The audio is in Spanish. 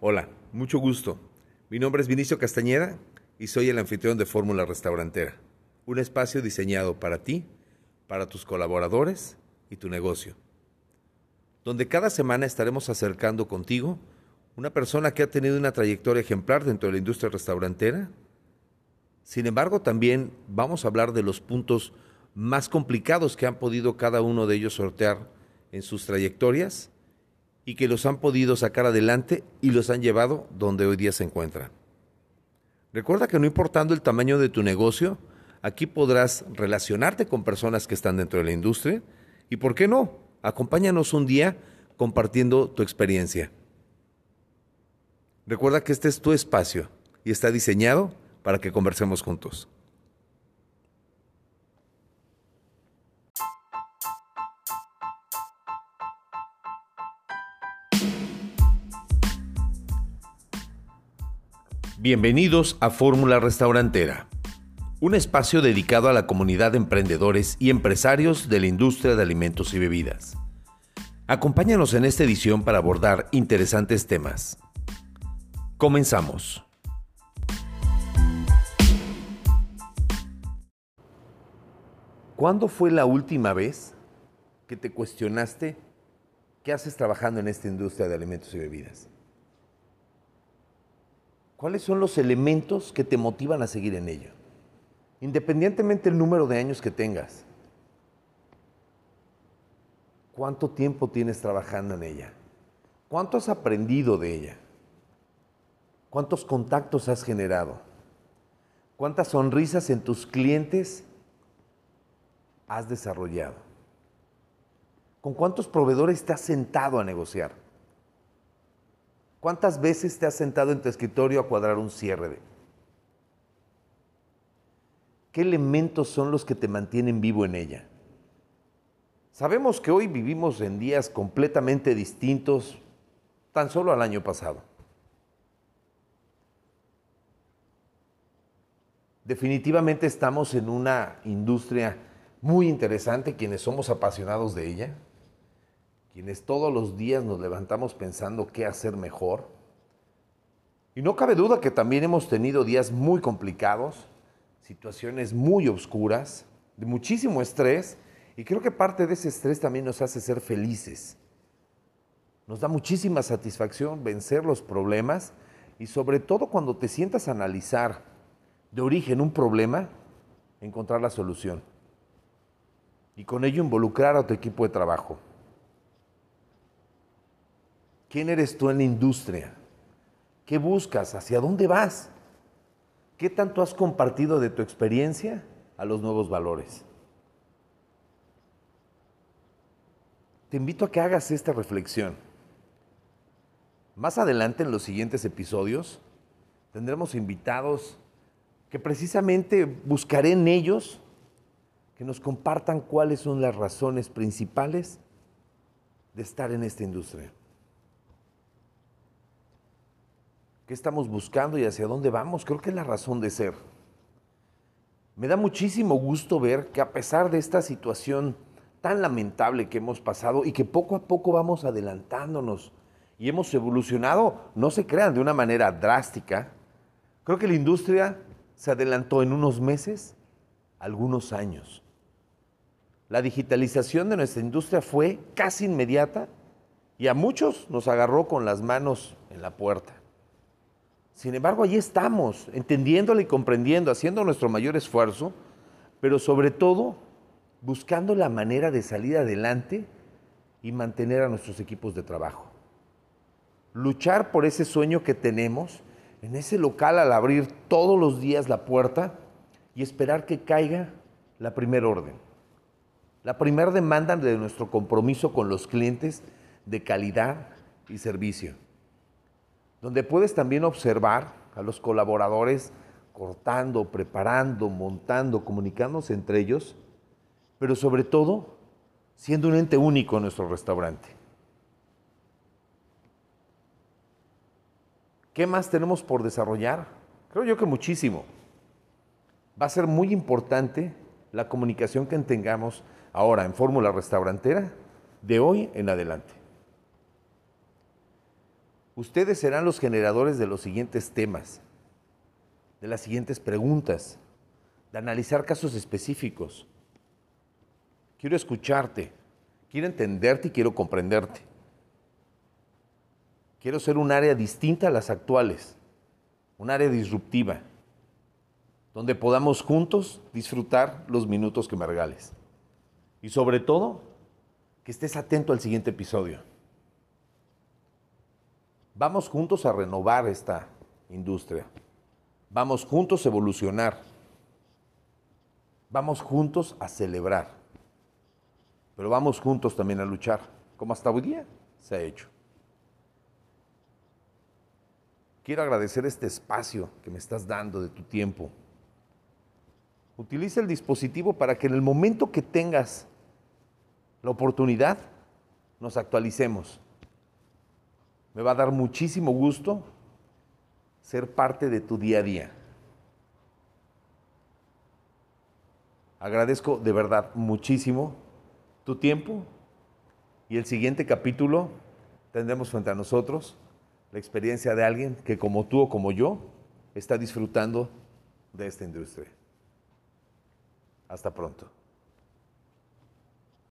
Hola, mucho gusto. Mi nombre es Vinicio Castañeda y soy el anfitrión de Fórmula Restaurantera, un espacio diseñado para ti, para tus colaboradores y tu negocio, donde cada semana estaremos acercando contigo una persona que ha tenido una trayectoria ejemplar dentro de la industria restaurantera. Sin embargo, también vamos a hablar de los puntos más complicados que han podido cada uno de ellos sortear en sus trayectorias y que los han podido sacar adelante y los han llevado donde hoy día se encuentran. Recuerda que no importando el tamaño de tu negocio, aquí podrás relacionarte con personas que están dentro de la industria y, ¿por qué no? Acompáñanos un día compartiendo tu experiencia. Recuerda que este es tu espacio y está diseñado para que conversemos juntos. Bienvenidos a Fórmula Restaurantera, un espacio dedicado a la comunidad de emprendedores y empresarios de la industria de alimentos y bebidas. Acompáñanos en esta edición para abordar interesantes temas. Comenzamos. ¿Cuándo fue la última vez que te cuestionaste qué haces trabajando en esta industria de alimentos y bebidas? ¿Cuáles son los elementos que te motivan a seguir en ello? Independientemente del número de años que tengas. ¿Cuánto tiempo tienes trabajando en ella? ¿Cuánto has aprendido de ella? ¿Cuántos contactos has generado? ¿Cuántas sonrisas en tus clientes has desarrollado? ¿Con cuántos proveedores te has sentado a negociar? ¿Cuántas veces te has sentado en tu escritorio a cuadrar un cierre? ¿Qué elementos son los que te mantienen vivo en ella? Sabemos que hoy vivimos en días completamente distintos tan solo al año pasado. Definitivamente estamos en una industria muy interesante, quienes somos apasionados de ella quienes todos los días nos levantamos pensando qué hacer mejor. Y no cabe duda que también hemos tenido días muy complicados, situaciones muy oscuras, de muchísimo estrés, y creo que parte de ese estrés también nos hace ser felices. Nos da muchísima satisfacción vencer los problemas y sobre todo cuando te sientas a analizar de origen un problema, encontrar la solución. Y con ello involucrar a tu equipo de trabajo. ¿Quién eres tú en la industria? ¿Qué buscas? ¿Hacia dónde vas? ¿Qué tanto has compartido de tu experiencia a los nuevos valores? Te invito a que hagas esta reflexión. Más adelante en los siguientes episodios tendremos invitados que precisamente buscaré en ellos que nos compartan cuáles son las razones principales de estar en esta industria. ¿Qué estamos buscando y hacia dónde vamos? Creo que es la razón de ser. Me da muchísimo gusto ver que a pesar de esta situación tan lamentable que hemos pasado y que poco a poco vamos adelantándonos y hemos evolucionado, no se crean de una manera drástica, creo que la industria se adelantó en unos meses, algunos años. La digitalización de nuestra industria fue casi inmediata y a muchos nos agarró con las manos en la puerta. Sin embargo, allí estamos, entendiéndolo y comprendiendo, haciendo nuestro mayor esfuerzo, pero sobre todo buscando la manera de salir adelante y mantener a nuestros equipos de trabajo. Luchar por ese sueño que tenemos en ese local al abrir todos los días la puerta y esperar que caiga la primera orden. La primera demanda de nuestro compromiso con los clientes de calidad y servicio donde puedes también observar a los colaboradores cortando, preparando, montando, comunicándose entre ellos, pero sobre todo siendo un ente único en nuestro restaurante. ¿Qué más tenemos por desarrollar? Creo yo que muchísimo. Va a ser muy importante la comunicación que tengamos ahora en Fórmula Restaurantera de hoy en adelante. Ustedes serán los generadores de los siguientes temas, de las siguientes preguntas, de analizar casos específicos. Quiero escucharte, quiero entenderte y quiero comprenderte. Quiero ser un área distinta a las actuales, un área disruptiva, donde podamos juntos disfrutar los minutos que me regales. Y sobre todo, que estés atento al siguiente episodio. Vamos juntos a renovar esta industria. Vamos juntos a evolucionar. Vamos juntos a celebrar. Pero vamos juntos también a luchar, como hasta hoy día se ha hecho. Quiero agradecer este espacio que me estás dando de tu tiempo. Utiliza el dispositivo para que en el momento que tengas la oportunidad, nos actualicemos. Me va a dar muchísimo gusto ser parte de tu día a día. Agradezco de verdad muchísimo tu tiempo y el siguiente capítulo tendremos frente a nosotros la experiencia de alguien que como tú o como yo está disfrutando de esta industria. Hasta pronto.